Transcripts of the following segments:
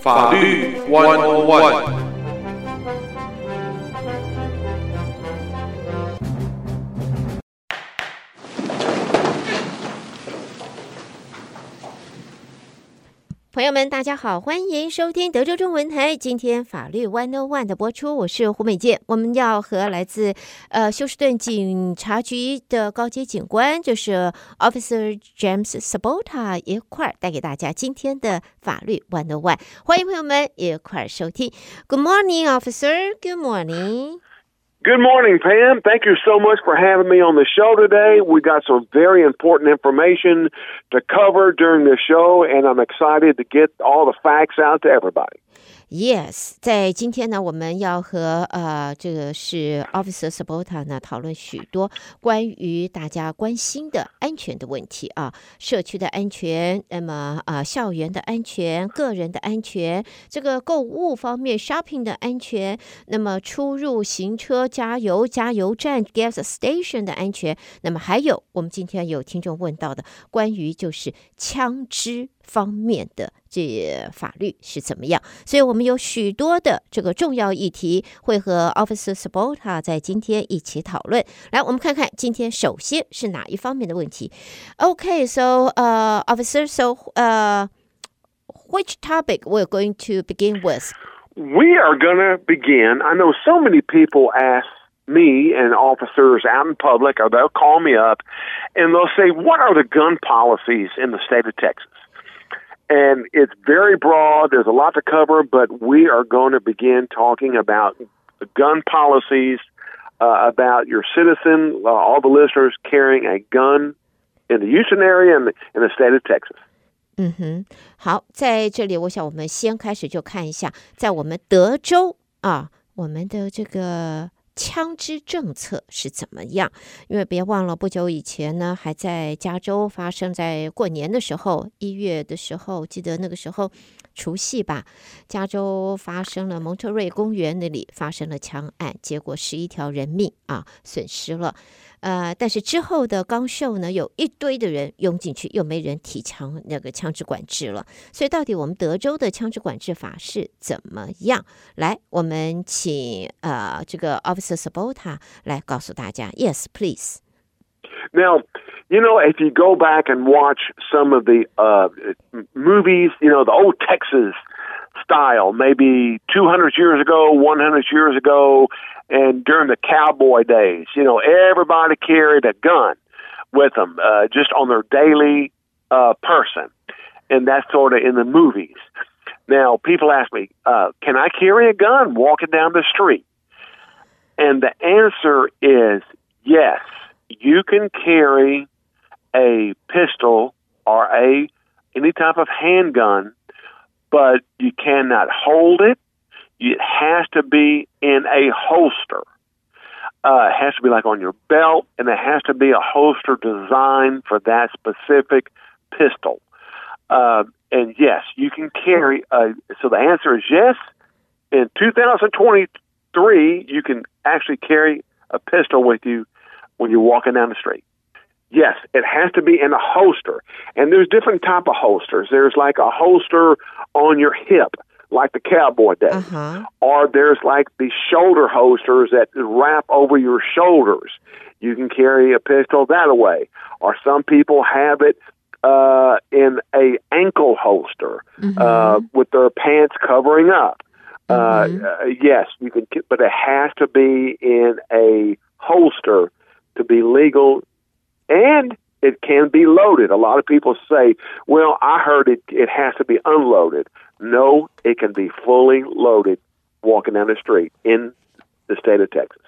法律 One One。友们，大家好，欢迎收听德州中文台。今天法律 One On One 的播出，我是胡美健。我们要和来自呃休斯顿警察局的高阶警官，就是 Officer James Sabota 一块儿带给大家今天的法律 One On One。欢迎朋友们一块儿收听。Good morning, Officer. Good morning. Good morning, Pam. Thank you so much for having me on the show today. We got some very important information to cover during the show, and I'm excited to get all the facts out to everybody. Yes，在今天呢，我们要和呃，这个是 Officer Sabota 呢讨论许多关于大家关心的安全的问题啊，社区的安全，那么啊、校园的安全，个人的安全，这个购物方面 shopping 的安全，那么出入行车、加油、加油站 gas station 的安全，那么还有我们今天有听众问到的关于就是枪支。方面的这法律是怎么样？所以我们有许多的这个重要议题会和 Officer Sabota 在今天一起讨论。来，我们看看今天首先是哪一方面的问题？Okay, so, uh, Officer, so, uh, which topic we're going to begin with? We are going to begin. I know so many people ask me and officers out in public, or they'll call me up and they'll say, What are the gun policies in the state of Texas? And it's very broad. There's a lot to cover, but we are going to begin talking about gun policies, uh, about your citizen, uh, all the listeners carrying a gun in the Houston area and in the state of Texas. 嗯哼，好，在这里，我想我们先开始就看一下，在我们德州啊，我们的这个。 枪支政策是怎么样？因为别忘了，不久以前呢，还在加州发生在过年的时候，一月的时候，记得那个时候除夕吧，加州发生了蒙特瑞公园那里发生了枪案，结果十一条人命啊损失了。呃，但是之后的刚秀呢，有一堆的人涌进去，又没人提枪那个枪支管制了。所以到底我们德州的枪支管制法是怎么样？来，我们请呃这个 Officer Sabota 来告诉大家。Yes, please. Now, you know, if you go back and watch some of the uh, movies, you know, the old Texas style, maybe 200 years ago, 100 years ago. and during the cowboy days, you know, everybody carried a gun with them, uh, just on their daily uh, person, and that's sort of in the movies. Now, people ask me, uh, "Can I carry a gun walking down the street?" And the answer is yes. You can carry a pistol or a any type of handgun, but you cannot hold it it has to be in a holster. Uh, it has to be like on your belt, and it has to be a holster designed for that specific pistol. Uh, and yes, you can carry. A, so the answer is yes. In 2023, you can actually carry a pistol with you when you're walking down the street. Yes, it has to be in a holster. And there's different type of holsters. There's like a holster on your hip like the cowboy does. Uh-huh. Or there's like the shoulder holsters that wrap over your shoulders. You can carry a pistol that way. Or some people have it uh, in a ankle holster mm-hmm. uh, with their pants covering up. Uh, mm-hmm. Uh, yes, you can, but it has to be in a holster to be legal, and it can be loaded. A lot of people say, "Well, I heard it. It has to be unloaded." No, it can be fully loaded walking down the street in the state of Texas.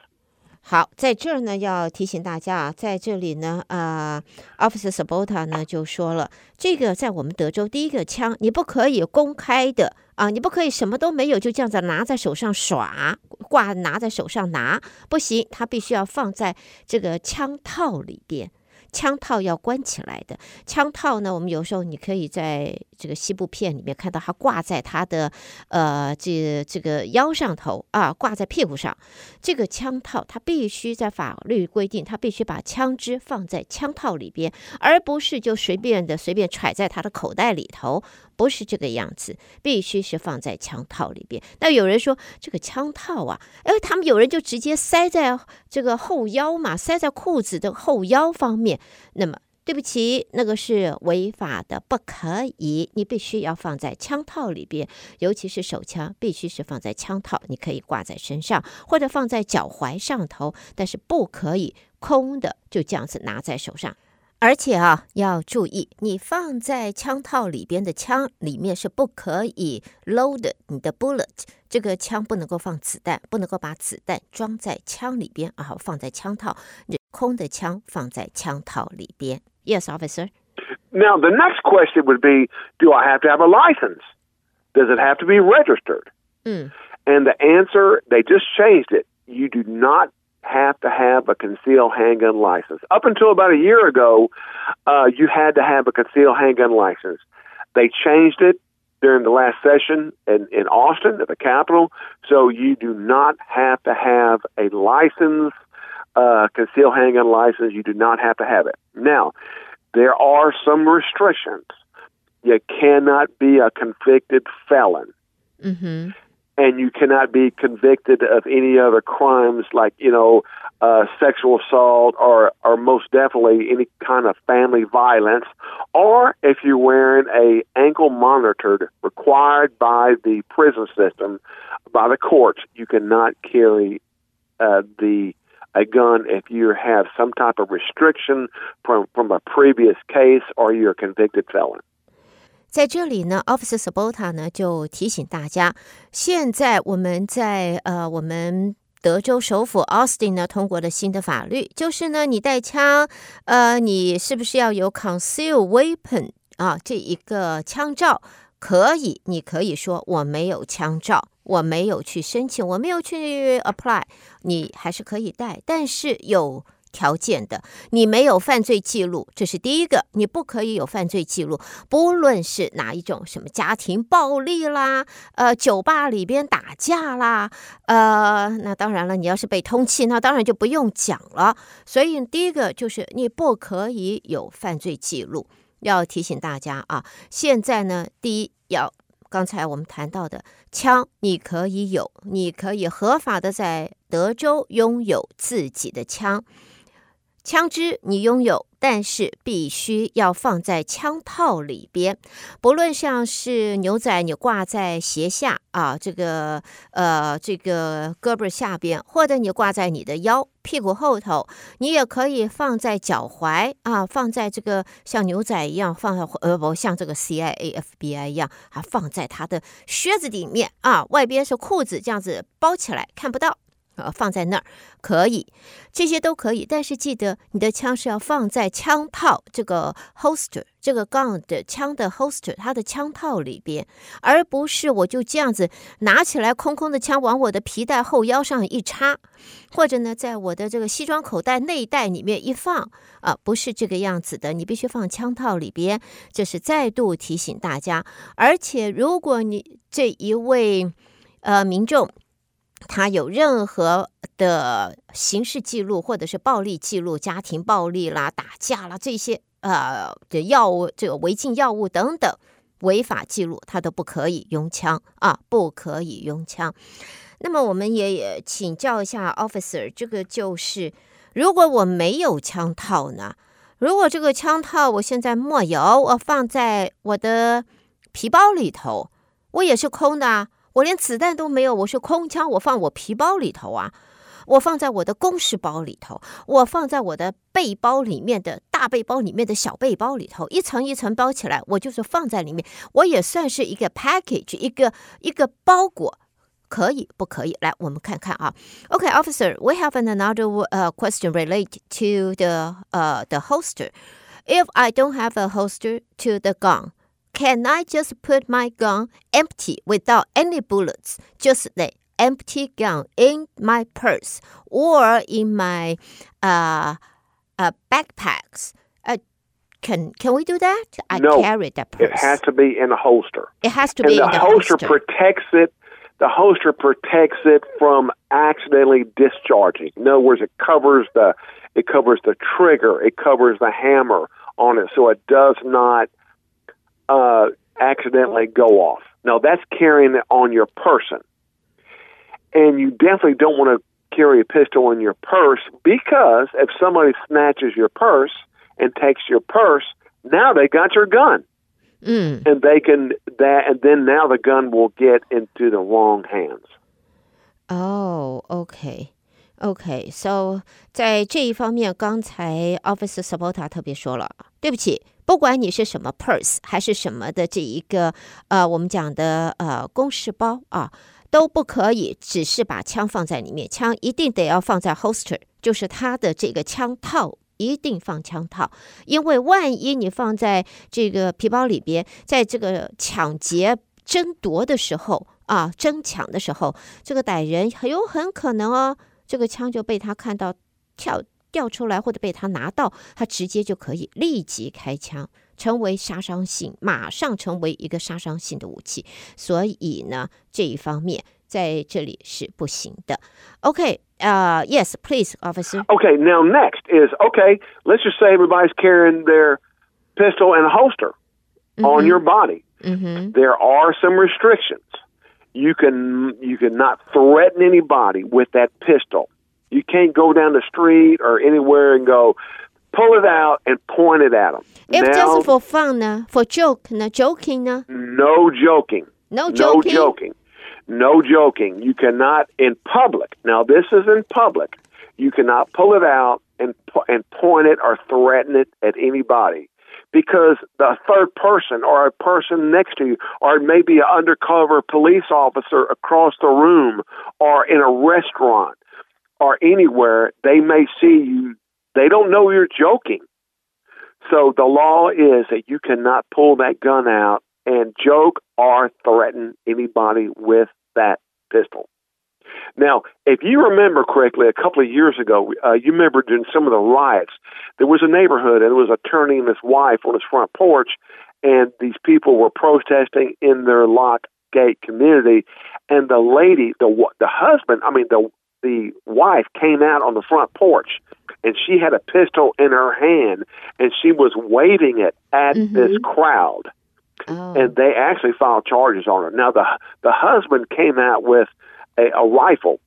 好，在这儿呢，要提醒大家啊，在这里呢，啊、呃、，Officer Sabota 呢就说了，这个在我们德州，第一个枪你不可以公开的啊，你不可以什么都没有就这样子拿在手上耍，挂拿在手上拿，不行，它必须要放在这个枪套里边。 枪套要关起来的，枪套呢，我们有时候你可以在这个西部片里面看到他挂在他的呃这这个腰上头啊，挂在屁股上，这个枪套他必须在法律规定，他必须把枪支放在枪套里边，而不是就随便的随便揣在他的口袋里头，不是这个样子，必须是放在枪套里边。那有人说这个枪套啊，哎，他们有人就直接塞在这个后腰嘛，塞在裤子的后腰方面，那么。对不起，那个是违法的，不可以。你必须要放在枪套里边，尤其是手枪，必须是放在枪套。你可以挂在身上，或者放在脚踝上头，但是不可以空的就这样子拿在手上。而且啊，要注意，你放在枪套里边的枪里面是不可以 load 你的 bullet，这个枪不能够放子弹，不能够把子弹装在枪里边，然后放在枪套，空的枪放在枪套里边。Yes, officer. Now, the next question would be Do I have to have a license? Does it have to be registered? Mm. And the answer, they just changed it. You do not have to have a concealed handgun license. Up until about a year ago, uh, you had to have a concealed handgun license. They changed it during the last session in, in Austin at the Capitol, so you do not have to have a license uh, concealed handgun license, you do not have to have it. Now, there are some restrictions. You cannot be a convicted felon. Mm-hmm. And you cannot be convicted of any other crimes like, you know, uh, sexual assault or, or most definitely any kind of family violence. Or if you're wearing a ankle monitored required by the prison system, by the courts, you cannot carry uh, the a gun if you have some type of restriction from from a previous case or you're a convicted felon. 在这里呢，Officer Sabota 呢就提醒大家，现在我们在呃我们德州首府 Austin 呢通过了新的法律，就是呢你带枪，呃你是不是要有 conceal weapon 啊这一个枪照？可以，你可以说我没有枪照。我没有去申请，我没有去 apply，你还是可以带，但是有条件的。你没有犯罪记录，这是第一个，你不可以有犯罪记录，不论是哪一种，什么家庭暴力啦，呃，酒吧里边打架啦，呃，那当然了，你要是被通缉，那当然就不用讲了。所以第一个就是你不可以有犯罪记录，要提醒大家啊，现在呢，第一要。刚才我们谈到的枪，你可以有，你可以合法的在德州拥有自己的枪，枪支你拥有。但是必须要放在枪套里边，不论像是牛仔，你挂在鞋下啊，这个呃这个胳膊下边，或者你挂在你的腰屁股后头，你也可以放在脚踝啊，放在这个像牛仔一样放在呃不像这个 CIA FBI 一样啊，放在他的靴子里面啊，外边是裤子这样子包起来看不到。呃，放在那儿可以，这些都可以，但是记得你的枪是要放在枪套这个 holster 这个 gun 的枪的 holster 它的枪套里边，而不是我就这样子拿起来空空的枪往我的皮带后腰上一插，或者呢，在我的这个西装口袋内袋里面一放啊，不是这个样子的，你必须放枪套里边。这是再度提醒大家，而且如果你这一位呃民众。他有任何的刑事记录，或者是暴力记录，家庭暴力啦、打架啦这些，呃，的药物、这个违禁药物等等违法记录，他都不可以用枪啊，不可以用枪。那么我们也也请教一下 officer，这个就是如果我没有枪套呢？如果这个枪套我现在没有，我放在我的皮包里头，我也是空的啊。我连子弹都没有，我是空枪，我放我皮包里头啊，我放在我的公事包里头，我放在我的背包里面的大背包里面的小背包里头，一层一层包起来，我就是放在里面，我也算是一个 package，一个一个包裹，可以不可以？来，我们看看啊。OK，officer，we have another uh question related to the uh the holster. If I don't have a holster to the gun. Can I just put my gun empty without any bullets, just the empty gun in my purse or in my uh uh backpacks？呃，Can can we do that? I No. carry that purse. It has to be in a holster. It has to and be the in the holster, holster. protects it. The holster protects it from accidentally discharging. In other words, it covers the it covers the trigger, it covers the hammer on it, so it does not uh, accidentally go off. Now that's carrying it on your person, and you definitely don't want to carry a pistol in your purse because if somebody snatches your purse and takes your purse, now they got your gun Mm. and they can that and then now the gun will get into the wrong hands. Oh, OK。OK，so、在这一方面，刚才 Officer Sabota 特别说了，对不起，不管你是什么 purse 还是什么的这一个呃，我们讲的呃公事包啊，都不可以只是把枪放在里面，枪一定得要放在 holster，就是它的这个枪套。一定放枪套，因为万一你放在这个皮包里边，在这个抢劫争夺的时候啊，争抢的时候，这个歹人很有很可能哦，这个枪就被他看到跳掉出来，或者被他拿到，他直接就可以立即开枪，成为杀伤性，马上成为一个杀伤性的武器。所以呢，这一方面在这里是不行的。OK。Uh, yes, please, officer. Okay, now next is okay, let's just say everybody's carrying their pistol in a holster on your body. Mm-hmm. There are some restrictions. You can you cannot threaten anybody with that pistol. You can't go down the street or anywhere and go pull it out and point it at them. If now, just for fun 呢，for joke 呢，joking 呢 no joking.，no No joking。 joking. No joking. You cannot in public. Now this is in public. You cannot pull it out and po- and point it or threaten it at anybody because the third person or a person next to you or maybe an undercover police officer across the room or in a restaurant or anywhere they may see you they don't know you're joking. So the law is that you cannot pull that gun out and joke or threaten anybody with that pistol. Now, if you remember correctly, a couple of years ago, uh, you remember during some of the riots, there was a neighborhood and there was an attorney and his wife on his front porch, and these people were protesting in their lock gate community, and the lady, the the husband, I mean the the wife came out on the front porch, and she had a pistol in her hand, and she was waving it at Mhm. this crowd Oh. and they actually filed charges on her. Now the the husband came out with a, a rifle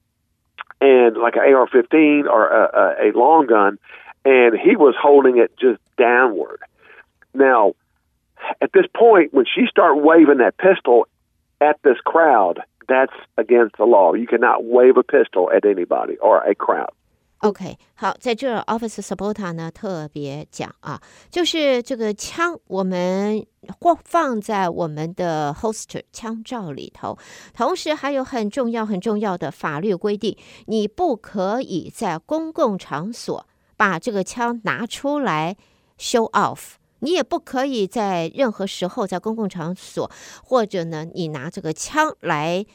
and like an AR-15 or a, a, a long gun, and he was holding it just downward. Now, at this point, when she started waving that pistol at this crowd, that's against the law. You cannot wave a pistol at anybody or a crowd. OK，好，在这儿 Office Supporter 呢特别讲啊，就是这个枪我们或放在我们的 holster 枪罩里头，同时还有很重要很重要的法律规定，你不可以在公共场所把这个枪拿出来 show off。你也不可以在任何时候在公共场所，或者呢，你拿这个枪来，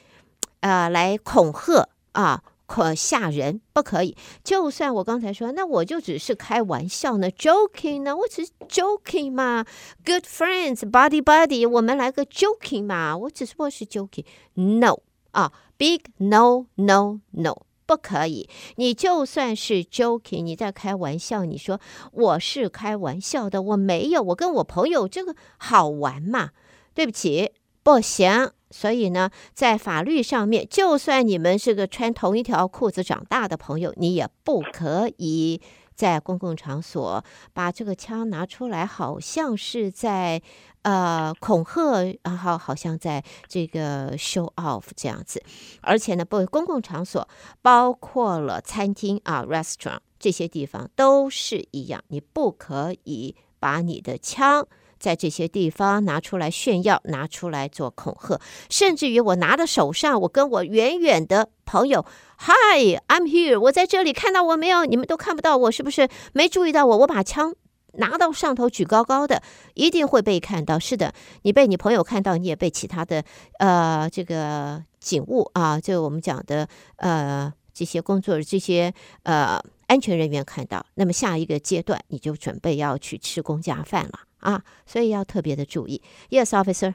呃，来恐吓啊。可吓人不可以，就算我刚才说，那我就只是开玩笑呢，joking 呢，我只是 joking 嘛，good friends，buddy buddy，我们来个 joking 嘛，我只不过是 joking，no 啊，big no no no，不可以。你就算是 joking，你在开玩笑，你说我是开玩笑的，我没有，我跟我朋友这个好玩嘛，对不起，不行。所以呢，在法律上面，就算你们是个穿同一条裤子长大的朋友，你也不可以在公共场所把这个枪拿出来，好像是在呃恐吓，然后好像在这个 show off 这样子。而且呢，不，公共场所包括了餐厅啊、restaurant 这些地方都是一样，你不可以把你的枪。在这些地方拿出来炫耀，拿出来做恐吓，甚至于我拿到手上，我跟我远远的朋友，Hi，I'm here，我在这里，看到我没有？你们都看不到我，是不是没注意到我？我把枪拿到上头举高高的，一定会被看到。是的，你被你朋友看到，你也被其他的呃这个警务啊，就我们讲的呃这些工作这些呃。安全人员看到，那么下一个阶段你就准备要去吃公家饭了啊，所以要特别的注意。Yes, officer.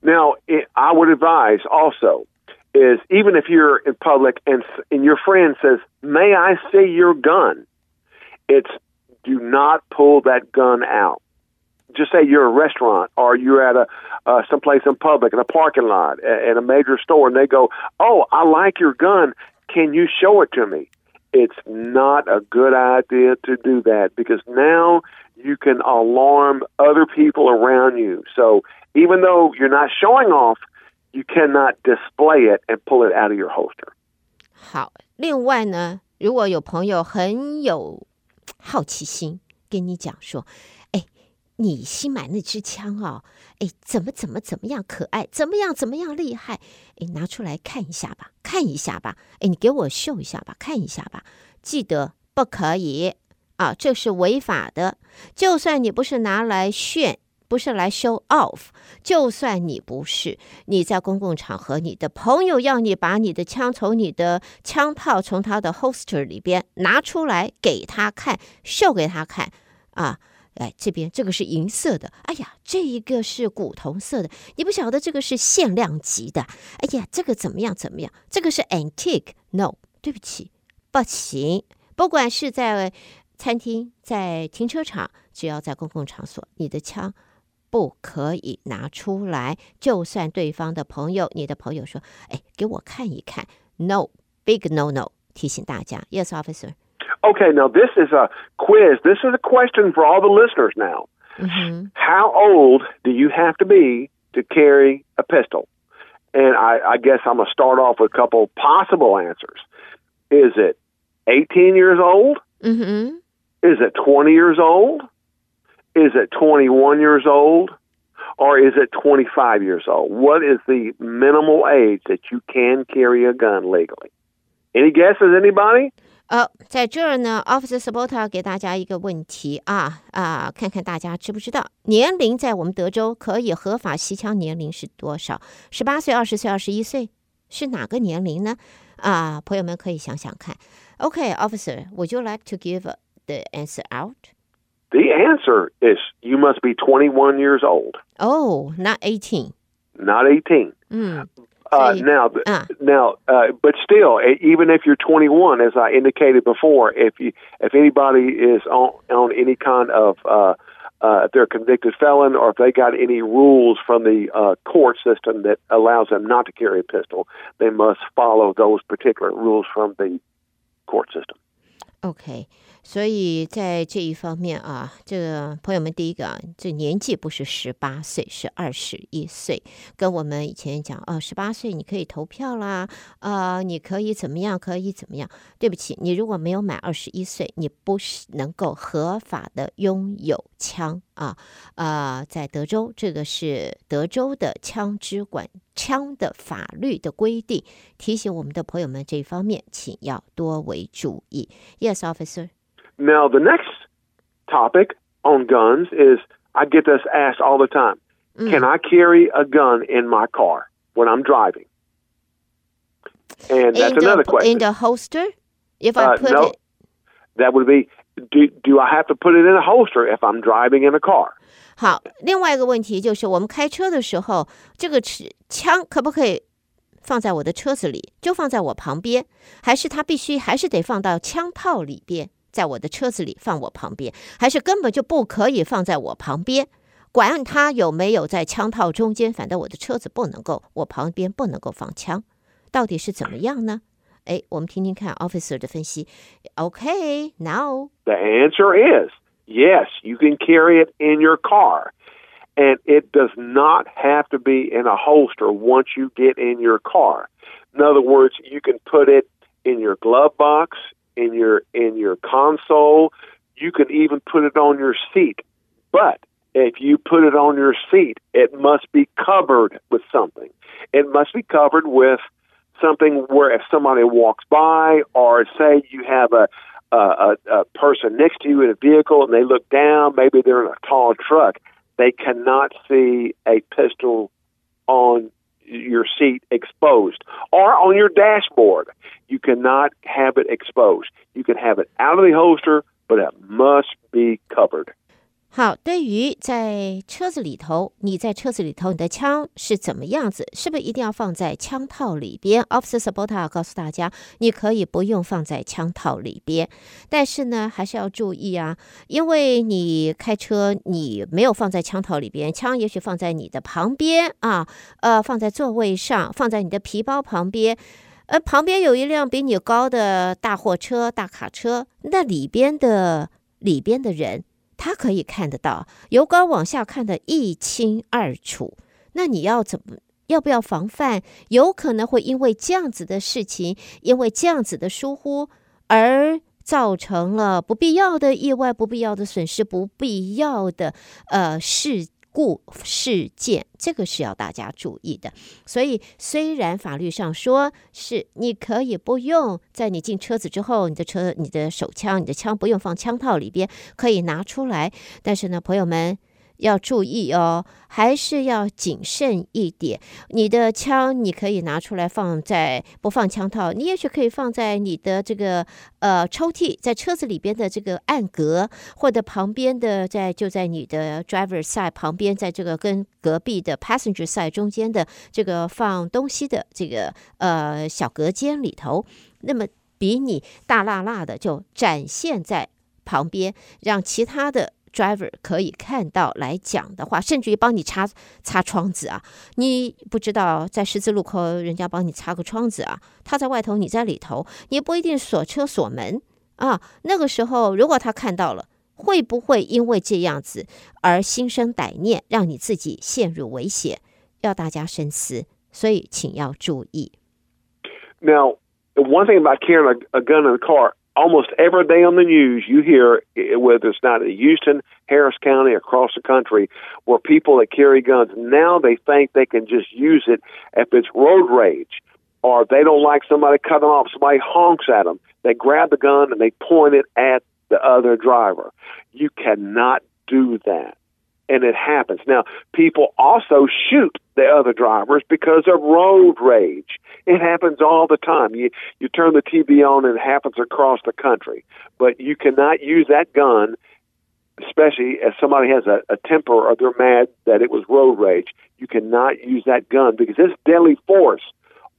Now, I would advise also is even if you're in public and and your friend says, "May I see your gun?" It's do not pull that gun out. Just say you're a restaurant or you're at a uh, someplace in public in a parking lot at a major store, and they go, "Oh, I like your gun. Can you show it to me?" It's not a good idea to do that because now you can alarm other people around you. So even though you're not showing off, you cannot display it and pull it out of your holster. 好，另外呢，如果有朋友很有好奇心，跟你讲说，哎，你新买那支枪哦，哎，怎么怎么怎么样可爱，怎么样怎么样厉害，哎，拿出来看一下吧，看一下吧，哎，你给我秀一下吧，看一下吧，记得不可以啊，这是违法的，就算你不是拿来炫。不是来 show off，就算你不是，你在公共场合，你的朋友要你把你的枪从你的枪炮从他的 holster 里边拿出来给他看，秀给他看啊！哎，这边这个是银色的，哎呀，这一个是古铜色的，你不晓得这个是限量级的，哎呀，这个怎么样怎么样？这个是 antique，no，对不起，不行，不管是在餐厅、在停车场，只要在公共场所，你的枪。不可以拿出来，就算对方的朋友，你的朋友说：“哎，给我看一看。” No，big no no。提醒大家，Yes, officer. Okay, now this is a quiz. This is a question for all the listeners now. Mm-hmm. How old do you have to be to carry a pistol? And I, I guess I'm going to start off with a couple possible answers. Is it 18 years old? Mm-hmm. Is it 20 years old? Is it 21 years old or is it 25 years old? What is the minimal age that you can carry a gun legally? Any guesses, anybody? 呃，在这儿呢，Officer Sabota 给大家一个问题啊啊，看看大家知不知道年龄在我们德州可以合法吸枪年龄是多少？十八岁、二十岁、二十一岁是哪个年龄呢？啊，朋友们可以想想看。Okay, Officer, would you like to give the answer out? The answer is you must be 21 years old. Oh, not 18. Not 18. Mm. Uh, now, Ah. now, uh, but still, even if you're 21, as I indicated before, if you if anybody is on on any kind of uh, uh, if they're a convicted felon or if they got any rules from the uh, court system that allows them not to carry a pistol, they must follow those particular rules from the court system. OK，所以在这一方面啊，这个朋友们，第一个啊，这年纪不是十八岁，是二十一岁，跟我们以前讲哦，十八岁你可以投票啦，呃，你可以怎么样，可以怎么样？对不起，你如果没有满二十一岁，你不是能够合法的拥有枪，啊、呃，在德州，这个是德州的枪支管枪的法律的规定，提醒我们的朋友们这一方面，请要多为注意。Yes, officer. Now, the next topic on guns is I get this asked all the time. Can I carry a gun in my car when I'm driving? And that's in another the, question. In the holster? If I Uh, put no. it, that would be do, do I have to put it in a holster if I'm driving in a car? 好，另外一个问题就是，我们开车的时候，这个持枪可不可以放在我的车子里，就放在我旁边，还是它必须还是得放到枪炮里边， 在我的车子里放我旁边，还是根本就不可以放在我旁边？管它有没有在枪炮中间，反正我的车子不能够，我旁边不能够放枪，到底是怎么样呢？哎，我们听听看 officer 的分析。Okay, now. The answer is yes, you can carry it in your car. And it does not have to be in a holster once you get in your car. In other words, you can put it in your glove box, in your in your console. You can even put it on your seat. But if you put it on your seat, it must be covered with something. It must be covered with something where if somebody walks by or say you have a a, a person next to you in a vehicle and they look down, maybe they're in a tall truck, they cannot see a pistol on your seat exposed or on your dashboard. You cannot have it exposed. You can have it out of the holster, but it must be covered. 好，对于在车子里头，你在车子里头，你的枪是怎么样子？是不是一定要放在枪套里边？Officer Sabota 告诉大家，你可以不用放在枪套里边，但是呢，还是要注意啊，因为你开车，你没有放在枪套里边，枪也许放在你的旁边啊，呃，放在座位上，放在你的皮包旁边，呃，旁边有一辆比你高的大货车、大卡车，那里边的里边的人。他可以看得到，由高往下看得一清二楚。那你要怎么？要不要防范？有可能会因为这样子的事情，因为这样子的疏忽，而造成了不必要的意外、不必要的损失、不必要的呃事。故事件，这个是要大家注意的。所以，虽然法律上说是你可以不用在你进车子之后，你的车、你的手枪、你的枪不用放枪套里边，可以拿出来，但是呢，朋友们。要注意哦，还是要谨慎一点。你的枪你可以拿出来放在不放枪套，你也许可以放在你的这个呃抽屉，在车子里边的这个暗格，或者旁边的在就在你的 driver side 旁边，在这个跟隔壁的 passenger side 中间的这个放东西的这个呃小隔间里头。那么比你大剌剌的就展现在旁边，让其他的。Driver 可以看到来讲的话，甚至于帮你擦擦窗子啊！你不知道在十字路口，人家帮你擦个窗子啊，他在外头，你在里头，你不一定锁车锁门啊。那个时候，如果他看到了，会不会因为这样子而心生歹念，让你自己陷入危险？要大家深思，所以请要注意。Now, one thing about carrying a, a gun in the car. Almost every day on the news, you hear, eh, whether it's not in Houston, Harris County, across the country, where people that carry guns now they think they can just use it if it's road rage or they don't like somebody cutting off, somebody honks at them. They grab the gun and they point it at the other driver. You cannot do that and it happens. Now, people also shoot the other drivers because of road rage. It happens all the time. You you turn the TV on and it happens across the country. But you cannot use that gun, especially if somebody has a, a temper or they're mad that it was road rage. You cannot use that gun because it's deadly force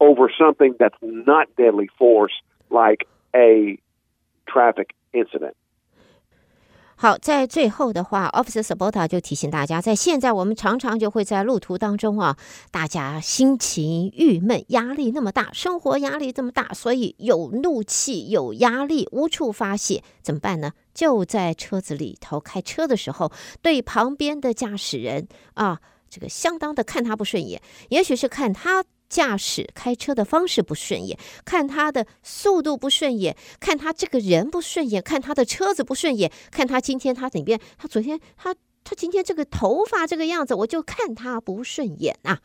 over something that's not deadly force like a traffic incident. 好，在最后的话，Officer Sabota 就提醒大家，在现在我们常常就会在路途当中啊，大家心情郁闷，压力那么大，生活压力这么大，所以有怒气、有压力，无处发泄，怎么办呢？就在车子里头开车的时候，对旁边的驾驶人啊，这个相当的看他不顺眼，也许是看他。驾驶开车的方式不顺眼，看他的速度不顺眼，看他这个人不顺眼，看他的车子不顺眼，看他今天他哪边，他昨天他他今天这个头发这个样子，我就看他不顺眼啊。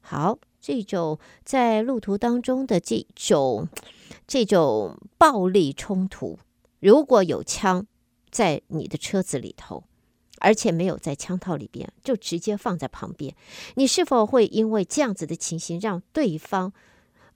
好，这种在路途当中的这种这种暴力冲突，如果有枪在你的车子里头。而且没有在枪套里边，就直接放在旁边。你是否会因为这样子的情形，让对方，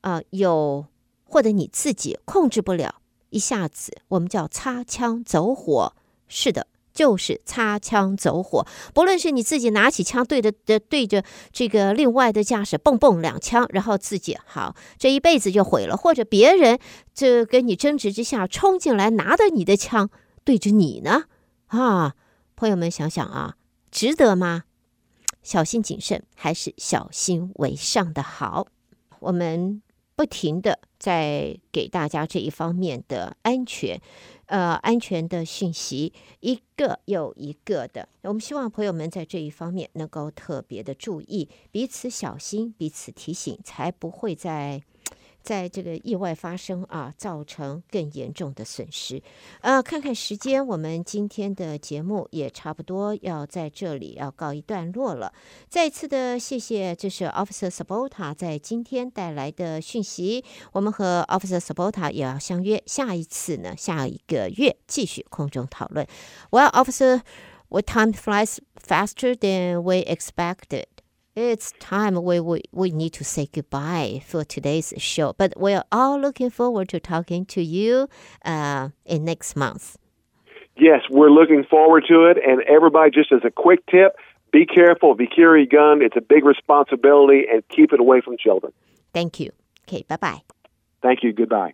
啊、有或者你自己控制不了，一下子我们叫擦枪走火。是的，就是擦枪走火。不论是你自己拿起枪对着的对着这个另外的驾驶蹦蹦两枪，然后自己好这一辈子就毁了；或者别人这跟你争执之下冲进来，拿着你的枪对着你呢，啊。朋友们想想啊，值得吗？小心谨慎，还是小心为上的好。我们不停的在给大家这一方面的安全，呃，安全的讯息，一个又一个的。我们希望朋友们在这一方面能够特别的注意，彼此小心，彼此提醒，才不会在。在这个意外发生啊，造成更严重的损失。呃，看看时间，我们今天的节目也差不多要在这里要告一段落了。再次的谢谢，这是 Officer Sabota 在今天带来的讯息。我们和 Officer Sabota 也要相约下一次呢，下一个月继续空中讨论。Well, Officer, what time flies faster than we expected? It's time we, we, we need to say goodbye for today's show, but we're all looking forward to talking to you uh, in next month. Yes, we're looking forward to it. And everybody, just as a quick tip, be careful. If you carry a gun, it's a big responsibility, and keep it away from children. Thank you. Okay, bye bye. Thank you. Goodbye.